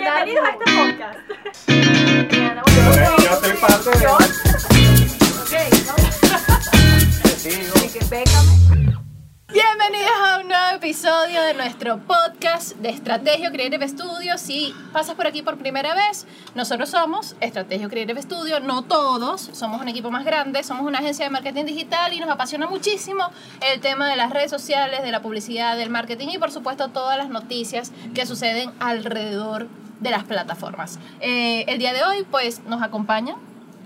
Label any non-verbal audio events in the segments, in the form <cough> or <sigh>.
Bienvenidos a este podcast. Yo estoy parte de. Bienvenidos a un nuevo episodio de nuestro podcast de Estrategio Creative Studio. Si pasas por aquí por primera vez, nosotros somos Estrategio Creative Studio, no todos, somos un equipo más grande, somos una agencia de marketing digital y nos apasiona muchísimo el tema de las redes sociales, de la publicidad, del marketing y por supuesto todas las noticias que suceden alrededor de las plataformas. Eh, el día de hoy pues nos acompaña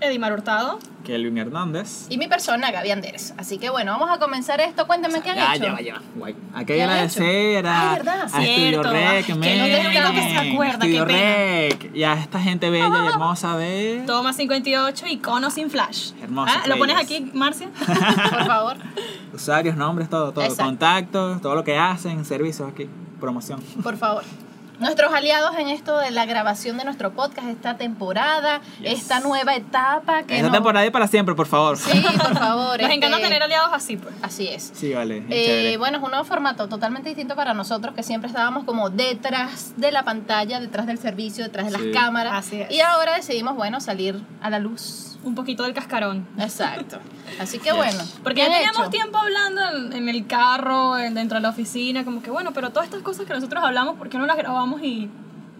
Edimar Hurtado. Kelvin Hernández. y mi persona Gaby Anderes. Así que bueno, vamos a comenzar esto. Cuéntame qué han Ya, hecho. ya, ya. Guay. Hay ¿Qué que han agradecer a, Ay, ¿verdad? a Cierto. Rec, que no men. tengo que se acuerda, qué Estudio pena. Rec. Y a esta gente bella y hermosa de. Toma 58 iconos sin flash. Hermosas, Ah, ¿Lo pones aquí, Marcia? <laughs> Por favor. Usuarios, nombres, todo, todo. Exacto. Contactos, todo lo que hacen, servicios aquí. Promoción. Por favor. Nuestros aliados en esto de la grabación de nuestro podcast, esta temporada, Yes. esta nueva etapa que Esta nos- temporada y para siempre, por favor. Sí, por <laughs> favor. Nos este, encanta tener aliados así, pues. Así es. Sí, vale. es Eh, bueno, es un nuevo formato totalmente distinto para nosotros que siempre estábamos como detrás de la pantalla, detrás del servicio, detrás de Sí. las cámaras. Así es. Y ahora decidimos, bueno, salir a la luz. Un poquito del cascarón. Exacto. Así que Yes. bueno. Porque ¿qué ya teníamos hecho? tiempo hablando en, en el carro, en- dentro de la oficina, como que bueno, pero todas estas cosas que nosotros hablamos, ¿por qué no las grabamos y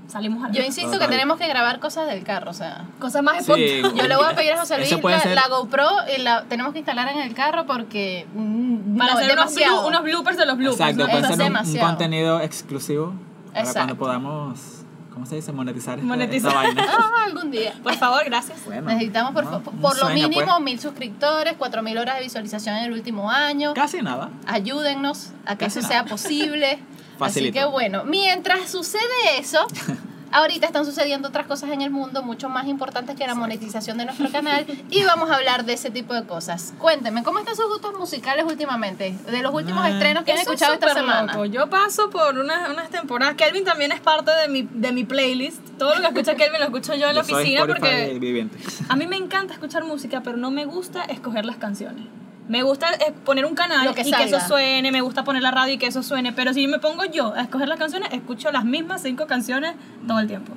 salimos a la Yo insisto que tenemos que grabar cosas del carro, o sea. Cosas más Sí. espontáneas. Yo le voy a pedir a José Luis la, ser- la GoPro y la tenemos que instalar en el carro porque mm, Para no, hacer unos, demasiado. blu- unos bloopers de los bloopers. Exacto, ¿no? puede ser un- un, contenido exclusivo. Para Exacto. cuando podamos, ¿cómo se dice? Monetizar esta, Monetizar. esta vaina. <laughs> Ah, algún día. Por favor, gracias. Bueno, Necesitamos por, no, lo mínimo pues. mil suscriptores, cuatro mil horas de visualización en el último año. Casi nada. Ayúdennos a que Casi eso nada. sea posible. <laughs> Así Facilito. que bueno, mientras sucede eso, <laughs> ahorita están sucediendo otras cosas en el mundo mucho más importantes que la monetización de nuestro canal y vamos a hablar de ese tipo de cosas. Cuéntenme, ¿cómo están sus gustos musicales últimamente? De los últimos Ah. estrenos que han Eso es escuchado esta semana. loco. Yo paso por unas, unas temporadas. Kelvin también es parte de mi, de mi playlist. Todo lo que escucha <laughs> Kelvin lo escucho yo en la Yo oficina porque viviente. a mí me encanta escuchar música, pero no me gusta escoger las canciones. Me gusta eh, poner un canal que y que eso suene, me gusta poner la radio y que eso suene, pero si me pongo yo a escoger las canciones, escucho las mismas cinco canciones todo el tiempo.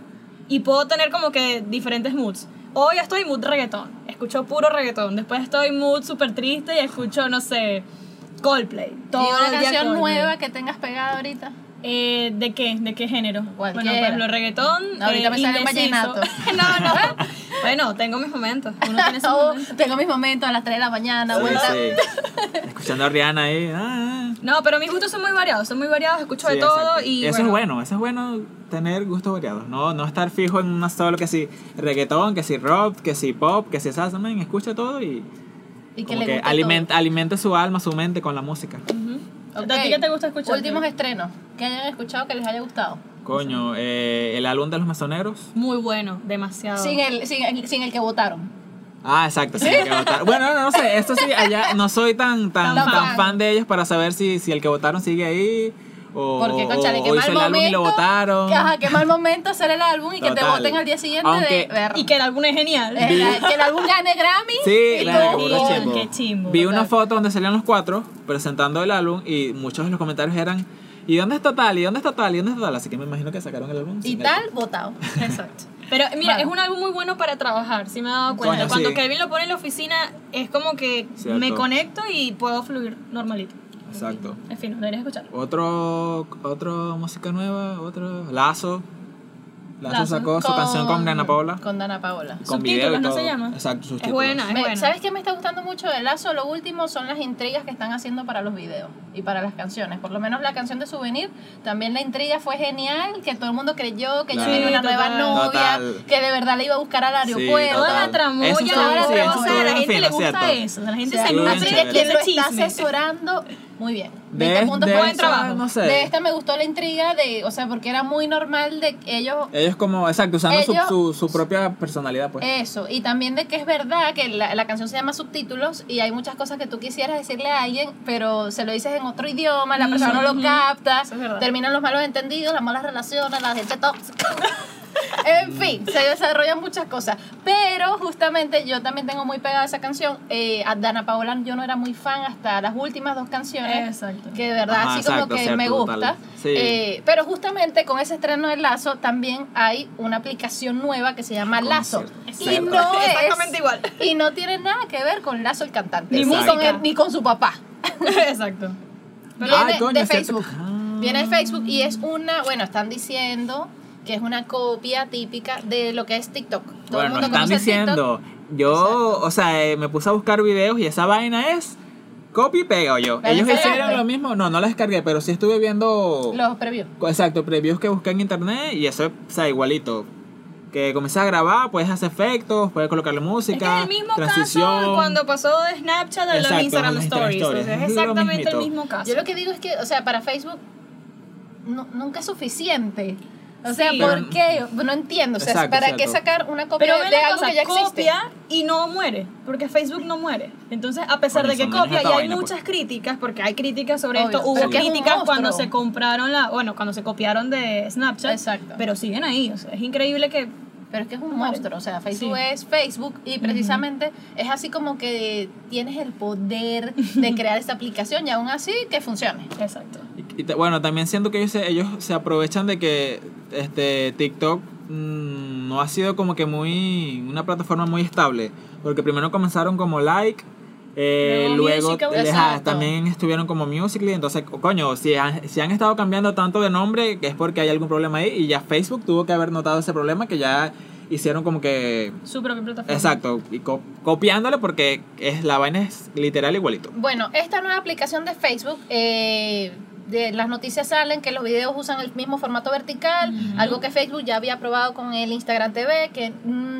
Y puedo tener como que diferentes moods. Hoy estoy mood reggaetón, escucho puro reggaetón. Después estoy mood súper triste y escucho, no sé, Coldplay. Todo ¿Y una canción nueva que tengas pegada ahorita? Eh, ¿De qué? ¿De qué género? Cualquiera. Bueno, por ejemplo, reggaetón. No, ahorita eh, me sale vallenato. <laughs> no, no. Bueno, tengo mis momentos. Uno tiene sus <laughs> Oh, momentos. tengo mis momentos a las 3 de la mañana, Sí, vuelta. sí. Escuchando a Rihanna ahí. ah, No, pero mis gustos son muy variados, son muy variados, escucho sí, de todo exacto. y eso es bueno, eso es bueno tener gustos variados. No, no estar fijo en una solo que si reggaetón, que si rock, que si pop, que si salsa, man, escucha todo y Y que como le que alimenta, alimente su alma, su mente con la música. Ujú. ¿A ti qué te gusta escuchar? Últimos estrenos que hayan escuchado que les haya gustado. Coño, eh, el álbum de los masoneros. Muy bueno, demasiado. Sin el, sin, el, sin el que votaron. Ah, exacto, sí, el que votaron. Bueno, no, no sé, esto sí, allá no soy tan, tan, Tan tan fan. fan de ellos para saber si, si el que votaron sigue ahí o, Porque, conchale, qué o mal hizo el álbum y lo momento. votaron. Que, ajá, qué mal momento hacer el álbum y que te voten al día siguiente Aunque- de ver. Y que el álbum es genial. eh, la- que el álbum gane Grammy. Sí, claro, oh, chimbo. Qué chimbo, Vi total. una foto donde salían los cuatro presentando el álbum y muchos de los comentarios eran ¿Y dónde está tal? ¿Y dónde está tal? ¿Y dónde está tal? Así que me imagino que sacaron el álbum. Y el- tal, votado. <laughs> Exacto. Pero mira, Vale. es un álbum muy bueno para trabajar, sí me he dado cuenta. Coño, Cuando sí. Kevin lo pone en la oficina, es como que Cierto. me conecto y puedo fluir normalito. Exacto. En fin, deberías escucharlo. Otro, otro música nueva, otro Lazo. Lazo, Lazo. sacó su canción con Dana Paola. Con Dana Paola. Con video y Subtítulos, ¿no todo. se llama? Exacto, Es buena, es buena. ¿Sabes qué me está gustando mucho de Lazo? Lo último son las intrigas que están haciendo para los videos y para las canciones. Por lo menos la canción de Souvenir, también la intriga fue genial, que todo el mundo creyó que Claro. ella tenía una Sí, nueva total. novia, Total. que de verdad le iba a buscar al aeropuerto. Toda total. la tramoya, la estuvo- hora sí, de eso o sea, estuvo a la bien gente le gusta ¿cierto? eso, la gente O sea, se Estuvo bien así nutre quien de lo está asesorando, muy bien. De, 20 puntos de por buen esta, trabajo. No sé. De esta me gustó la intriga de, o sea, porque era muy normal de que ellos Ellos como, exacto, usando su- Ellos- su, su propia personalidad, pues. Eso, y también de que es verdad que la, la canción se llama subtítulos y hay muchas cosas que tú quisieras decirle a alguien, pero se lo dices en otro idioma, la persona no lo capta, es terminan los malos entendidos, las malas relaciones, la gente tóxica. <laughs> En fin, se desarrollan muchas cosas. Pero justamente yo también tengo muy pegada esa canción. Eh, a Dana Paola yo no era muy fan hasta las últimas dos canciones. Exacto. Que de verdad Ajá, así como que cierto, me gusta. Sí. Eh, pero justamente con ese estreno de Lazo también hay una aplicación nueva que se llama Lazo. Concierto. Y no <laughs> es, Exactamente igual. Y no tiene nada que ver con Lazo el cantante. Ni con, él, ni con su papá. <laughs> Exacto. Viene Ay, coño, de. Facebook. Ah. Viene de Facebook y es una, bueno, están diciendo que es una copia típica de lo que es TikTok. Todo el Bueno, mundo están conoce diciendo. Yo, Exacto. o sea, eh, me puse a buscar videos y esa vaina es copy y pega yo. ¿La Ellos hicieron lo mismo. No, no la descargué, pero sí estuve viendo. Los previews. Exacto, previews que busqué en internet y eso, o sea, igualito. Que comienzas a grabar, puedes hacer efectos, puedes colocarle Es música, que es el mismo transición. caso cuando pasó de Snapchat a los Instagram los Instagram Stories. Stories. O sea, es exactamente el mismo caso. Yo lo que digo es que, o sea, para Facebook no- nunca es suficiente. O sea, Sí. ¿por qué? No entiendo. O sea, Exacto, ¿para qué sacar una copia Pero de la algo cosa, que ya existe? copia y no muere, porque Facebook no muere. Entonces, a pesar Bueno, de que copia, y hay vaina, muchas pues. críticas, porque hay críticas sobre Obvio, esto, hubo es críticas cuando se compraron la, bueno, cuando se copiaron de Snapchat, Exacto. pero siguen ahí, o sea, es increíble que Pero es que es un monstruo, o sea, Facebook Sí. es Facebook y precisamente es así como que tienes el poder de <laughs> crear esta aplicación y aún así que funcione. Exacto. Y te- bueno, también siento que ellos se, ellos se aprovechan de que este TikTok mm, no ha sido como que muy una plataforma muy estable, porque primero comenzaron como like, eh, Luego luego Exacto. también estuvieron como Musically, entonces co- coño, si han, si han estado cambiando tanto de nombre, es porque hay algún problema ahí y ya Facebook tuvo que haber notado ese problema que ya hicieron como que Su propia plataforma. exacto, y co- copiándole porque es la vaina es literal igualito. Bueno, esta nueva aplicación de Facebook, eh, de las noticias salen que los videos usan el mismo formato vertical, algo que Facebook ya había probado con el Instagram TV, que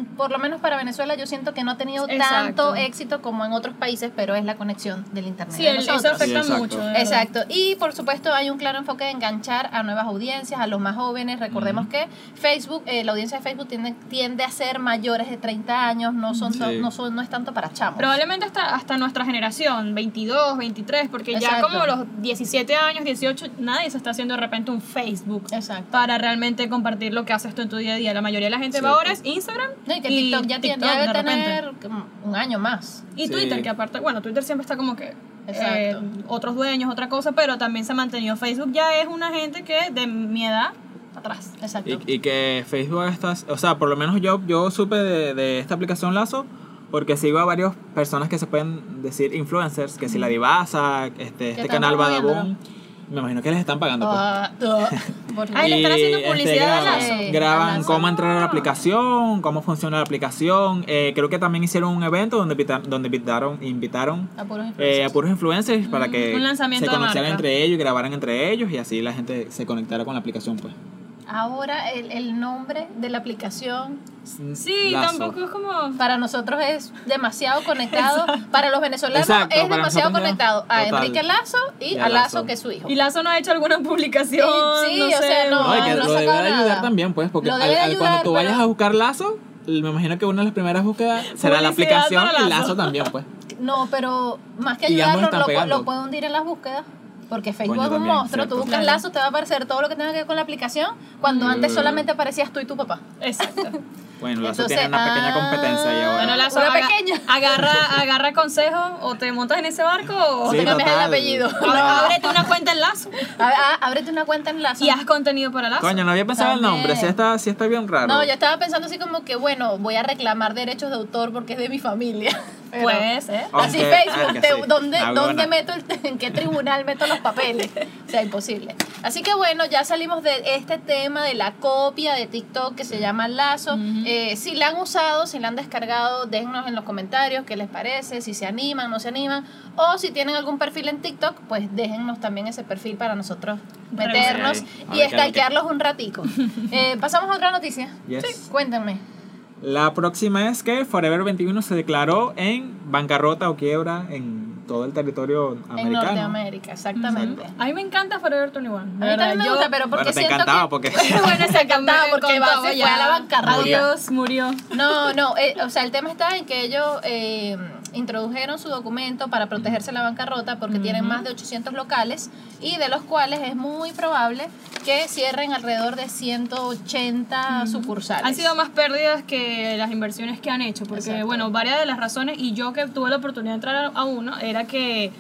por lo menos para Venezuela yo siento que no ha tenido Exacto. tanto éxito como en otros países, pero es la conexión del Internet. Sí, de el- eso afecta Sí, exacto. mucho. Exacto. Y por supuesto hay un claro enfoque de enganchar a nuevas audiencias, a los más jóvenes. Recordemos que Facebook, eh, la audiencia de Facebook tiende, tiende a ser mayores de 30 años, no son, Sí. no son no es tanto para chamos. Probablemente hasta, hasta nuestra generación, 22, 23, porque ya como los 17 años, 18, nadie se está haciendo de repente un Facebook Exacto. para realmente compartir lo que haces tú en tu día a día. La mayoría de la gente va ahora es Instagram No, y que TikTok ya tiene, TikTok debe de tener como un año más. Y Sí. Twitter, que aparte, bueno, Twitter siempre está como que eh, otros dueños, otra cosa, pero también se ha mantenido. Facebook ya es una gente que de mi edad atrás. Exacto. Y, y que Facebook está, o sea, por lo menos yo, yo supe de, de esta aplicación Lazo porque sigo a varias personas que se pueden decir influencers, que si la Divasa, este, este canal promoviéndolo. Badabun, me imagino que les están pagando. pues. Ah, ah, <laughs> por Ay, le están haciendo este, publicidad graban, cómo entrar a la aplicación, cómo funciona la aplicación. Eh, creo que también hicieron un evento donde, donde invitaron, invitaron a puros eh, a influencers. puros influencers para que lanzamiento se conocieran entre ellos y grabaran entre ellos y así la gente se conectara con la aplicación. pues Ahora el, el nombre de la aplicación Sí, Lazo. tampoco es como... para nosotros es demasiado conectado. <laughs> Para los venezolanos Exacto, es demasiado nosotros ya- conectado a total. Enrique Lazo y Y a Lazo, Lazo. que es su hijo. Y Lazo no ha hecho alguna publicación, Sí, sí, no o sé, sea, no, No, y que no lo debe ayudar nada. también, pues, porque al- al- cuando ayudar, tú vayas pero- a buscar Lazo, me imagino que una de las primeras búsquedas <laughs> será la aplicación para y Lazo. Lazo también, pues. No, pero más que ayudarlo, lo, lo puede hundir en las búsquedas. Porque Facebook Coño, es un también, monstruo. cierto. Tú buscas Claro. Lazo, te va a aparecer todo lo que tenga que ver con la aplicación. Cuando antes solamente aparecías tú y tu papá. Exacto. <laughs> Bueno, Lazo Entonces, tiene una pequeña ah, competencia ahí ahora. Bueno, Lazo, Una aga- pequeña. <laughs> agarra, agarra consejo o te montas en ese barco o Sí, te cambias el apellido. <laughs> Ábre- ábrete una cuenta en Lazo A- a- ábrete una cuenta en Lazo. y haz contenido para Lazo. Coño, no había pensado el nombre, sí está, sí está bien raro. No, yo estaba pensando así como que, bueno, voy a reclamar derechos de autor porque es de mi familia. Pero- Puede ser. Así Aunque- Facebook, te- sí. ¿dónde, Ah, meto el, <laughs> en qué tribunal meto los papeles? O sea, imposible. Así que bueno, ya salimos de este tema de la copia de TikTok que se llama Lazo. Eh, si la han usado, si la han descargado, déjennos en los comentarios qué les parece, si se animan, no se animan, o si tienen algún perfil en TikTok, pues déjennos también ese perfil para nosotros meternos y ver qué es lo que- stalkearlos un ratico. <laughs> Eh, Pasamos a otra noticia. Yes. Sí, cuéntenme. La próxima es que Forever 21 se declaró en bancarrota o quiebra en todo el territorio En americano. Norteamérica, exactamente. A mí me encanta Forever 21. A mí también me gusta, pero porque Bueno, te siento encantaba que... porque <laughs> bueno, se encantaba porque va- se fue a la bancarrota. Adiós, murió. No, no, eh, o sea, el tema está en que ellos eh, introdujeron su documento para protegerse de la bancarrota porque tienen más de 800 locales y de los cuales es muy probable que cierren alrededor de 180 sucursales. Han sido más pérdidas que las inversiones que han hecho, porque Exacto. bueno, varias de las razones, y yo que tuve la oportunidad de entrar a uno, era que,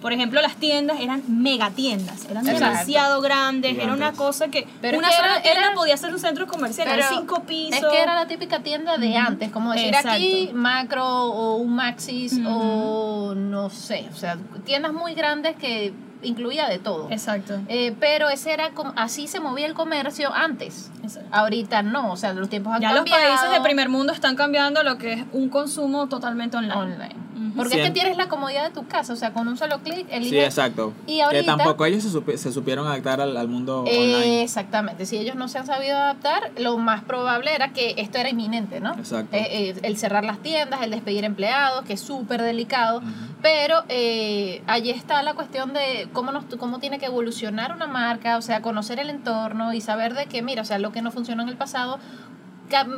por ejemplo, las tiendas eran mega tiendas, eran Exacto. demasiado grandes, era una cosa que Pero una que sola era- tienda era- podía ser un centro comercial, eran cinco pisos. Es que era la típica tienda de antes, como decir Exacto. aquí Macro o un Maxis o no sé, o sea, tiendas muy grandes que incluía de todo. Exacto. Eh, pero ese era como, así se movía el comercio antes. Exacto. Ahorita no, o sea, los tiempos han Ya los cambiado. países de primer mundo están cambiando lo que es un consumo totalmente online. online. Porque es que tienes la comodidad de tu casa, o sea, con un solo clic Sí, eliges exacto. Y ahorita- que tampoco ellos se, supi- se supieron adaptar al, al mundo Eh, online. Exactamente, si ellos no se han sabido adaptar, lo más probable era que esto era inminente, ¿no? Exacto. Eh, eh, el cerrar las tiendas, el despedir empleados, que es súper delicado, pero eh, allí está la cuestión de cómo, nos, cómo tiene que evolucionar una marca, o sea, conocer el entorno y saber de que, mira, o sea, lo que no funcionó en el pasado,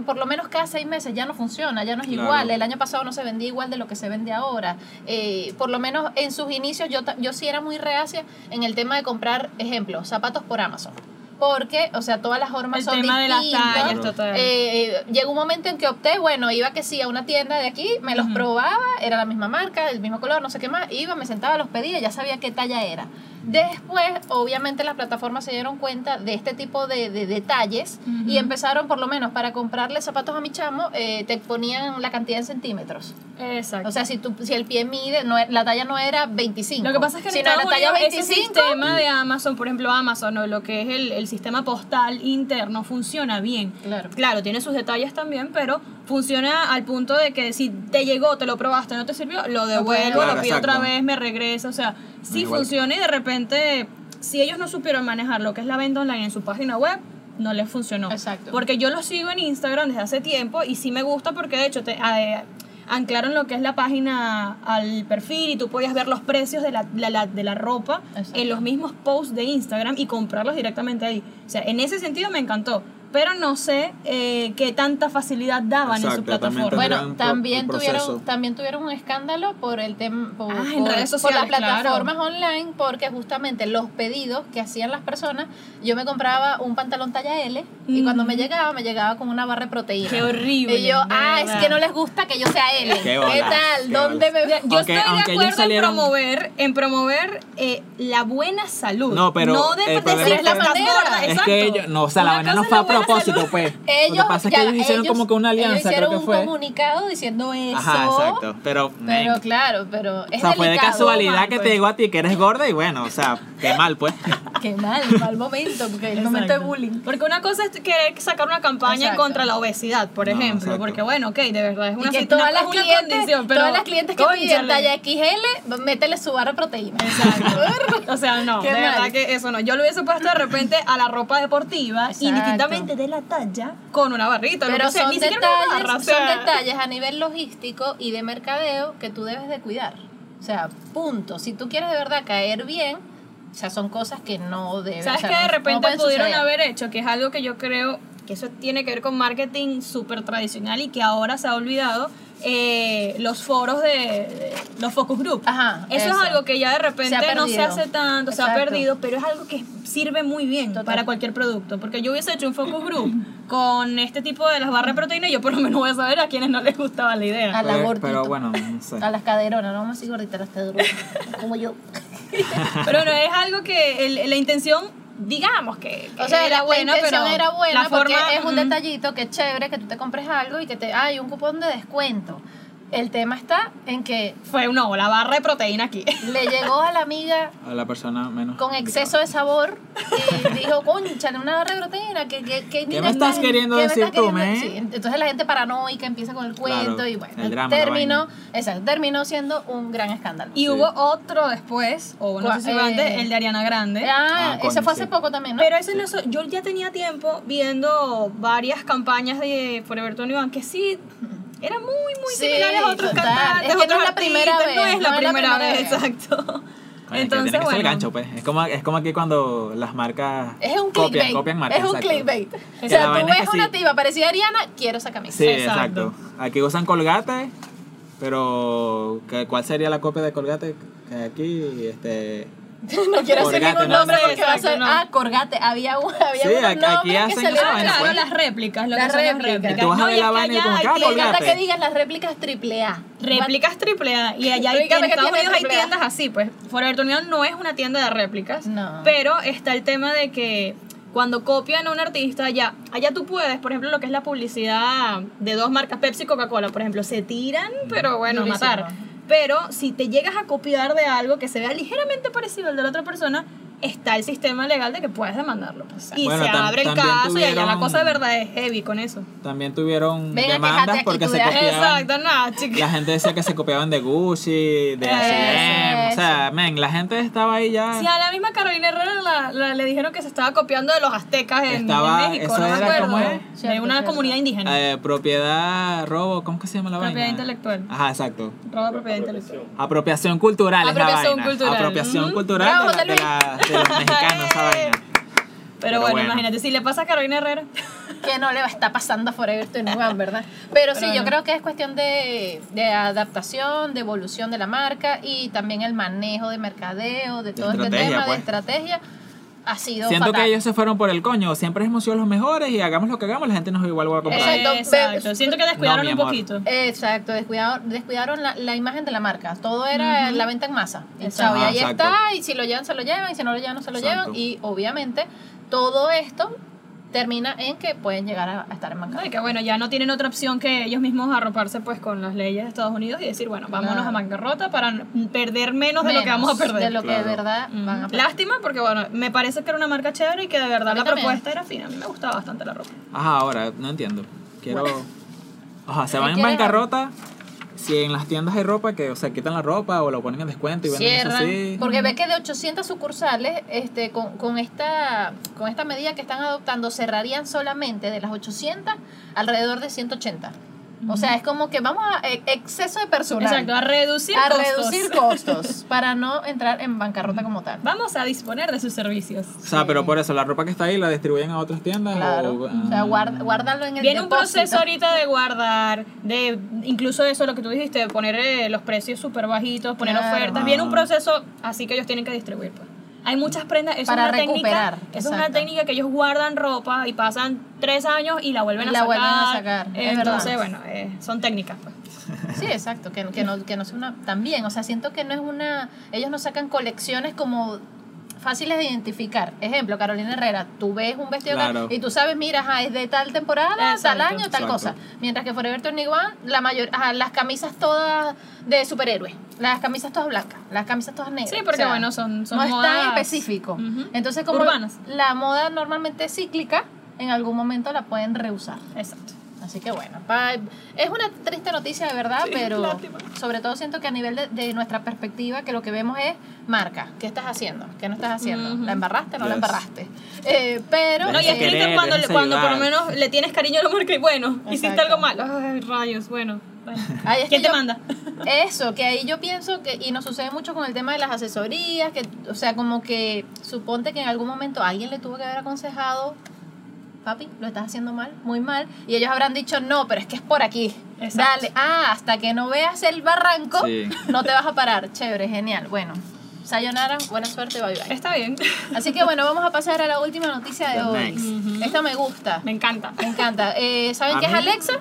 por lo menos cada seis meses ya no funciona, ya no es Claro. igual. El año pasado no se vendía igual de lo que se vende ahora. Eh, por lo menos en sus inicios yo, ta- yo sí era muy reacia en el tema de comprar, ejemplo, zapatos por Amazon. Porque, o sea, todas las formas El son tema de las distintas. tallas, total. Eh, llegó un momento en que opté, bueno, iba que sí a una tienda de aquí, me los probaba, era la misma marca, el mismo color, no sé qué más, iba, me sentaba, los pedía, ya sabía qué talla era. Después, obviamente, las plataformas se dieron cuenta de este tipo de, de detalles y empezaron, por lo menos, para comprarle zapatos a mi chamo, eh, te ponían la cantidad en centímetros. Exacto. O sea, si, tú, si el pie mide, no, e- la talla no era 25. Lo que pasa es que sino la talla Unidos 25. ese sistema de Amazon, por ejemplo Amazon o lo que es el, el sistema postal interno funciona bien. Claro. Claro, tiene sus detalles también, pero funciona al punto de que si te llegó, te lo probaste, no te sirvió, lo devuelvo, Claro, lo pido exacto. otra vez, me regresa, o sea, sí Igual. funciona y de repente si ellos no supieron manejar lo que es la venta online en su página web, no les funcionó. Exacto. Porque yo lo sigo en Instagram desde hace tiempo y sí me gusta porque de hecho te eh, anclaron lo que es la página al perfil y tú podías ver los precios de la, la- la- de la ropa Exacto. en los mismos posts de Instagram y comprarlos directamente ahí. O sea, en ese sentido me encantó. Pero no sé eh, qué tanta facilidad daban en su también plataforma. Bueno, también tuvieron, también tuvieron un escándalo por el tema por, Ah, por- redes por sociales, las claro. plataformas online, porque justamente los pedidos que hacían las personas, yo me compraba un pantalón talla L y Mm. cuando me llegaba, me llegaba con una barra de proteína. Qué horrible, Y yo, ah, es que no les gusta que yo sea L. Qué ¿Qué, tal? qué ¿Dónde me Yo Aunque- estoy de acuerdo salieron- en promover, en promover eh, la buena salud. No, pero no de, decir es que- estás manera. Es exacto. que ellos, no, o sea, la vaina no fue a la propósito, salud. pues. Ellos, Lo que pasa es que ya, ellos hicieron como que una ellos alianza, hicieron creo que un fue. comunicado diciendo eso. Ajá, exacto. Pero, claro, pero es o sea, fue de casualidad mal, que pues. te llegó a ti que eres gorda y bueno, o sea, qué mal, pues. <laughs> Qué mal, mal momento, porque el momento de bullying. Porque una cosa es querer sacar una campaña Exacto. contra la obesidad, por No, ejemplo. exacto. Porque bueno, ok, de verdad es Y una, que sit- todas una- las, una clientes, condición, pero todas las clientes que piden talla XL, métele su barra proteína. Exacto. <laughs> O sea, no, Qué de verdad que eso no. Yo lo hubiese puesto de repente a la ropa deportiva, Exacto. indistintamente de la talla, con una barrita. Pero que sea, son, ni siquiera una detalles, barra, o son detalles a nivel logístico y de mercadeo que tú debes de cuidar. O sea, punto. Si tú quieres de verdad caer bien, o sea, son cosas que no debes. ¿Sabes o sea, qué de no- no repente pudieron suceder. haber hecho? Que es algo que yo creo que eso tiene que ver con marketing súper tradicional y que ahora se ha olvidado. Eh, los foros de, de- los focus group. Ajá, eso, eso. es algo que ya de repente Se no se hace tanto, se ha perdido, pero es algo que sirve muy bien Total. para cualquier producto. Porque yo hubiese hecho un focus group con este tipo de las barras de proteína y yo por lo menos voy a saber a quienes no les gustaba la idea. A la Pero- bueno, no sé. A las caderonas, no vamos a decir gorditas, las caderonas. como yo. <laughs> Pero no, es algo que el- la intención, digamos que, que O sea, era intención pero era buena la porque forma, es un detallito que es chévere que tú te compres algo y que te hay un cupón de descuento. El tema está en que Fue no, la barra de proteína aquí. <laughs> le llegó a la amiga A la persona menos. con exceso de sabor y dijo, concha, una barra de proteína, que, que, que mira, me estás queriendo ¿qué me decir estás tú, queriendo-" men? Sí, entonces la gente paranoica empieza con el cuento Claro, y bueno, el drama, la terminó, exacto, terminó siendo un gran escándalo. Y Sí. hubo otro después, o no Cua- sé si fue antes, eh, el de Ariana Grande. Ah, Ah, ese fue hace sí. poco también, ¿no? Pero ese no so- yo ya tenía tiempo viendo varias campañas de Forever 21 que sí eran muy, muy Sí, similares a otros total. cantantes, Es que no otros es la primera no vez, es la no es la primera primera vez, vez. exacto. Bueno, es que Entonces, tiene que ser el gancho, pues. Es como, es como aquí cuando las marcas Es un copian, clickbait. copian marcas. es un exacto. clickbait. O sea, tú ves una sí. tipa parecida a Ariana, quiero esa camisa. Sí, Exacto. exacto. Aquí usan Colgate, pero ¿qué- ¿cuál sería la copia de Colgate? Aquí, este... <laughs> no quiero decir ningún ¿no? nombre porque va a ser. no. Ah, Corgate. Había, un, había Sí, unos aquí- aquí nombres que hacen se le esa vaina, claro, pues. las réplicas, lo Las que son las réplicas. réplicas. Tú vas a No, ver la vaina y como ah, Me encanta Colgate. que digan las réplicas triple A. Réplicas triple A. Y allá hay, en Estados Unidos hay tiendas así, pues. Forever 21 no es una tienda de réplicas. No. Pero está el tema de que cuando copian a un artista, allá, allá tú puedes, por ejemplo, lo que es la publicidad de dos marcas, Pepsi y Coca-Cola, por ejemplo, se tiran, pero bueno, Durísimo. matar. Pero si te llegas a copiar de algo que se vea ligeramente parecido al de la otra persona, está el sistema legal de que puedes demandarlo. pues. Y Bueno, se abre el caso y allá la cosa de verdad es heavy con eso. También tuvieron demandas aquí, porque se copiaban. Exacto, nada, chicas. La gente decía que se copiaban de Gucci, de H&M, o sea, men, la gente estaba ahí ya. Si a la misma Carolina Herrera la- la- le dijeron que se estaba copiando de los aztecas en, Estaba- en México, eso no me era acuerdo. como es. de una comunidad indígena. Eh, propiedad, robo, ¿cómo que se llama la Propiedad vaina? intelectual. Ajá, exacto. Robo de propiedad intelectual. Apropiación cultural es la Apropiación vaina. cultural. Apropiación cultural Bravo, de, la- de José la- de los mexicanos, esa vaina. Pero, Pero bueno, bueno. imagínate, si le pasa a Carolina Herrera. <laughs> que no le va a estar pasando a Forever 21, ¿verdad? Pero sí, yo creo que es cuestión de, de adaptación, de evolución de la marca y también el manejo de mercadeo, de todo este tema pues. de estrategia. Ha sido Siento fatal. que ellos se fueron por el coño. Siempre hemos sido los mejores y hagamos lo que hagamos, la gente nos igual va a comprar. Exacto. Exacto. Siento que descuidaron No, un poquito. Exacto, descuidaron, descuidaron la, la imagen de la marca. Todo era la venta en masa. Y, Exacto. y Ah, ahí exacto. está, y si lo llevan, se lo llevan, y si no lo llevan, no se lo Exacto. llevan. Y obviamente todo esto termina en que pueden llegar a, a estar en No, bancarrota. y que bueno, ya no tienen otra opción que ellos mismos arroparse pues con las leyes de Estados Unidos y decir, bueno, vámonos Claro. a bancarrota para perder menos, de lo que vamos a perder. De lo que de verdad Ujú. van a perder. Lástima porque bueno, me parece que era una marca chévere y que de verdad la también. propuesta era fina. A mí me gustaba bastante la ropa. Ajá, ahora, no entiendo. Quiero. Ajá, se ¿Qué van en bancarrota. Si en las tiendas hay ropa, que o sea, quitan la ropa o lo ponen en descuento y venden eso Cierran, así. porque ves que de 800 sucursales, este, con, con, esta, con esta medida que están adoptando, cerrarían solamente de las 800 alrededor de 180. O sea, es como que vamos a e- exceso de personal. Exacto, a reducir a costos. reducir costos <laughs> para no entrar en bancarrota como tal. Vamos a disponer de sus servicios. O sea, pero por eso la ropa que está ahí la distribuyen a otras tiendas. Claro. O, O sea, guarda, guárdalo en el Viene un proceso <laughs> ahorita de guardar, de incluso eso, lo que tú dijiste, de poner eh, los precios súper bajitos, poner Claro. ofertas. Ah. Viene un proceso así que ellos tienen que distribuir. Pues. Hay muchas prendas, eso Para es una recuperar, técnica, es una técnica que ellos guardan ropa y pasan tres años y la vuelven Y a la sacar. vuelven a sacar, es Entonces, bueno, eh, son técnicas. Pues. Sí, exacto, que, que, no, que no sea una... También, o sea, siento que no es una... Ellos no sacan colecciones como fáciles de identificar. Ejemplo, Carolina Herrera, tú ves un vestido Claro. y tú sabes, mira, ajá, es de tal temporada, tal año, tal Exacto. cosa. Mientras que Forever 21, la mayor, ajá, las camisas todas de superhéroes, las camisas todas blancas, las camisas todas negras. Sí, porque, bueno, son- son No es tan modas, específico. ujú, Entonces, como urbanas. la moda normalmente es cíclica, en algún momento la pueden reusar. Exacto. Así que bueno, pa- es una triste noticia de verdad, Sí, pero lástima. sobre todo siento que a nivel de, de nuestra perspectiva, que lo que vemos es marca, ¿qué estás haciendo? ¿Qué no estás haciendo? ¿La embarraste o no la embarraste? Eh, pero... No, y Déjense es triste querer, cuando, cuando por lo menos le tienes cariño a la marca y bueno, hiciste algo mal. Ay, rayos, bueno. bueno. <laughs> Ay, es ¿Quién te yo- manda? Eso, que ahí yo pienso que, y nos sucede mucho con el tema de las asesorías, que, o sea, como que suponte que en algún momento alguien le tuvo que haber aconsejado, papi, lo estás haciendo mal, muy mal, y ellos habrán dicho, no, pero es que es por aquí. Exacto. Dale, ah, hasta que no veas el barranco, Sí. no te vas a parar. Chévere, genial. Bueno, sayonara, buena suerte, bye bye. Está bien. Así que bueno, vamos a pasar a la última noticia de The hoy. Esta me gusta, Me encanta. me encanta. Eh, ¿Saben ¿A qué es? Alexa?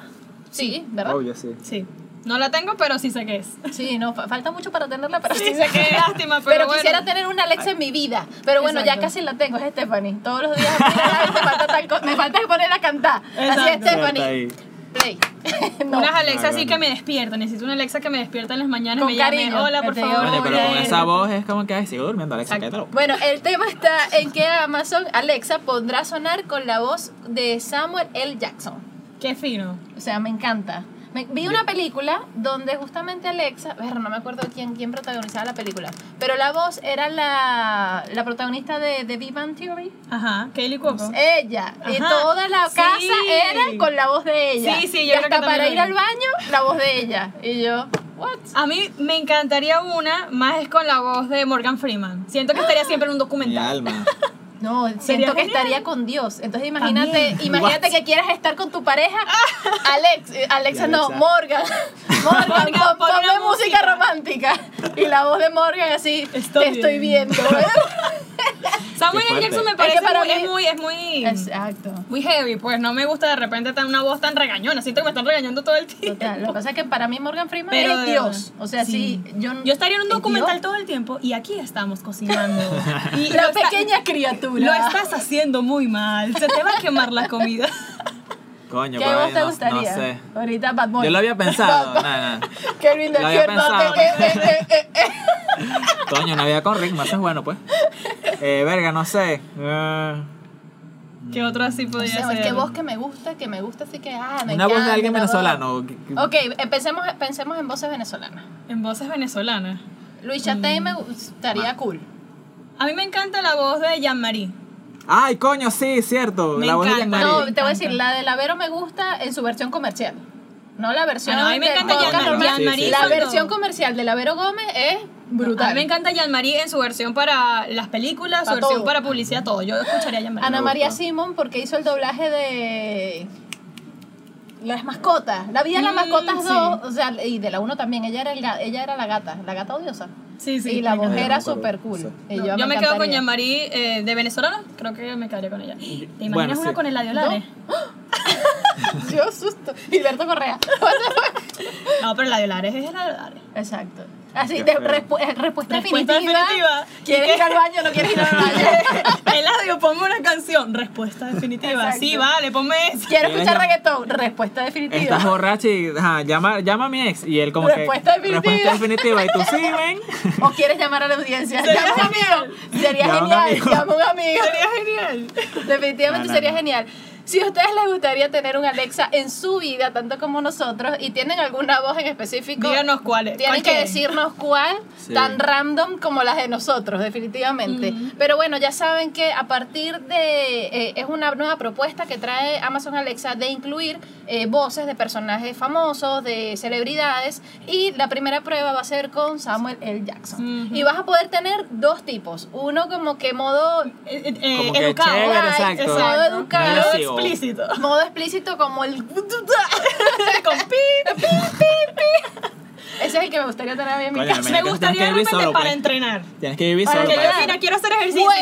Sí, ¿verdad? Obvio, sí. Sí. No la tengo, pero sí sé qué es. Sí, no, fa- falta mucho para tenerla, pero sí, Sí, sé sé que lástima, <laughs> pero, Pero, bueno. quisiera tener una Alexa en mi vida. Pero bueno, ya Exacto. casi la tengo, es Stephanie. Todos los días me falta, tal me falta ponerla a cantar. Así es, Exacto. Stephanie. Play. <laughs> no. Unas Alexa así que me despierta. Necesito una Alexa que me despierta en las mañanas Con me llame, cariño, hola, que por favor. Oye, pero con esa voz es como que, sigo durmiendo, Alexa, Exacto. Bueno, el tema está en que Amazon Alexa pondrá a sonar con la voz de Samuel L. Jackson. Qué fino. O sea, me encanta. Me- vi una película donde justamente Alexa, ver, no me acuerdo quién, quién protagonizaba la película, pero la voz era la, la protagonista de, de Big Bang Theory. Ajá, Kaylee Cuoco. Ella. Y Ajá. toda la Sí. casa era con la voz de ella. Sí, sí, y yo creo hasta que para ir vi. al baño, la voz de ella. Y yo, what? A mí me encantaría una, más es con la voz de Morgan Freeman. Siento que estaría siempre en un Mi documental. alma. <laughs> No, Sería siento que genial. estaría con Dios. Entonces imagínate, También. imagínate What? que quieras estar con tu pareja. Alex, eh, Alexa, no. Morgan. <laughs> Morgan, Morgan, pon- ponme música romántica. Y la voz de Morgan así, Estoy te estoy viendo. <laughs> Samuel L. Jackson me parece Es que para muy, mí- es muy, es muy, Exacto. muy heavy, pues no me gusta de repente tan una voz tan regañona. Siento que me están regañando todo el tiempo. Total. Lo que pasa es que para mí Morgan Freeman Pero es Dios. O sea, sí, yo, Yo estaría en un ¿es documental Dios? todo el tiempo y aquí estamos cocinando. <laughs> Y La está- pequeña criatura. Lo estás haciendo muy mal. Se te va a quemar la comida. <laughs> Coño, ¿Qué voz ahí te no- gustaría? No sé. Ahorita Bad Bunny. Yo lo había pensado. Nada, nada. Kelvin Lo había Eh, eh, eh, eh, eh. Coño, una vida con ritmo, eso es bueno, pues. Eh, verga, no sé. Eh, ¿Qué otro así O podría sea, ser? es que voz que me gusta, que me gusta, así que, ah, me una voz de alguien una voz. venezolano. Ok, empecemos, pensemos en voces venezolanas. En voces venezolanas. Luis Chatey me gustaría cool. A mí me encanta la voz de Jean-Marie. Ay, coño, sí, cierto. Me la voz de encanta. Jean-Marie. No, te voy a decir, la de Lavero me gusta en su versión comercial. No la versión. Ah, no, a mí me encanta podcast Jean-. Jean-Marie Sí, sí, La sí. versión comercial de Lavero Gómez es brutal. A mí me encanta Jean-Marie en su versión para las películas, su Para versión todo. para publicidad, todo. Yo escucharía a Jean-Marie. Ana María. Simón porque hizo el doblaje de las mascotas. La vida de las Mm, mascotas sí. 2, o sea, y de la 1 también, ella era, el ella era la gata, la gata odiosa. Sí, sí. y la voz era súper cool. Sí. Y No, yo, yo me, quedo con. Jean-Marie eh, de venezolana, creo que me quedaría con ella. ¿Te imaginas Bueno, una sí. con el Lares? <laughs> Yo susto. Gilberto Correa. <laughs> No, pero el Lares es el Lares. Exacto. Así, de, respu- eh, respuesta, Respuesta definitiva. definitiva. ¿Quieres ¿Y ir al baño o no quieres ir al baño? <laughs> Eladio, ponme una canción. Respuesta definitiva. Exacto. Sí, vale, ponme. ¿Quieres ¿Quieres escuchar reggaetón? Respuesta definitiva. Estás borracha y ajá, llama, llama a mi ex. Y él como Respuesta que. definitiva. Respuesta definitiva. Y tú sí, ven. <laughs> ¿O quieres llamar a la audiencia? Sería Llama a un amigo. Sería Llama un genial. amigo. Llama a un amigo. Sería genial. Definitivamente No, no, sería no. genial. Si a ustedes les gustaría tener un Alexa en su vida, tanto como nosotros, y tienen alguna voz en específico, Díganos cuál es. tienen ¿Cuál que decirnos cuál, Sí. tan random como las de nosotros, definitivamente. Pero bueno, ya saben que a partir de, eh, es una nueva propuesta que trae Amazon Alexa de incluir eh, voces de personajes famosos, de celebridades, y la primera prueba va a ser con Samuel L. Jackson. Y vas a poder tener dos tipos, uno como que modo Eh, eh, eh, Como que educado. chévere, exacto. modo educado, No. Explícito. modo explícito como el... <laughs> Con pi. Ese es el que me gustaría tener a mí en mi Coño, casa. me- gustaría de vivir repente solo, para pues. entrenar. Tienes que vivir Para solo para yo-. Mira, quiero hacer ejercicio. <laughs>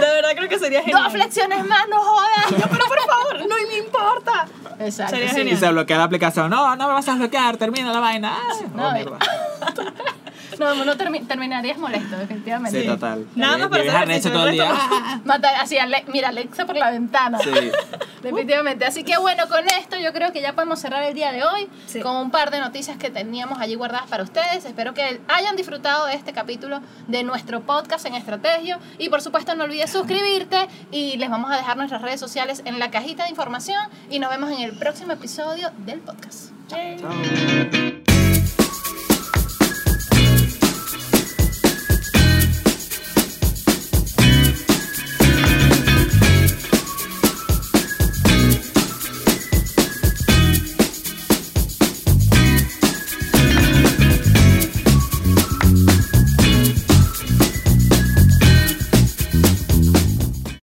De verdad creo que sería genial. Dos flexiones más, no jodas. No, pero por favor, no me importa. Exacto. Sería sí. genial. Y se bloquea la aplicación. No, no me vas a bloquear, termina la vaina. Ah, No, oh, mierda. <laughs> No, no termi- terminarías molesto, definitivamente. Sí, total. Nada más para arrecho ejercicio, todo el día. <laughs> Matar, así, Ale- mira, Alexa por la ventana. Sí. <laughs> Definitivamente. Así que bueno, con esto yo creo que ya podemos cerrar el día de hoy Sí. con un par de noticias que teníamos allí guardadas para ustedes. Espero que hayan disfrutado de este capítulo de nuestro podcast en Estrategio. Y por supuesto no olvides suscribirte y les vamos a dejar nuestras redes sociales en la cajita de información y nos vemos en el próximo episodio del podcast. Chao.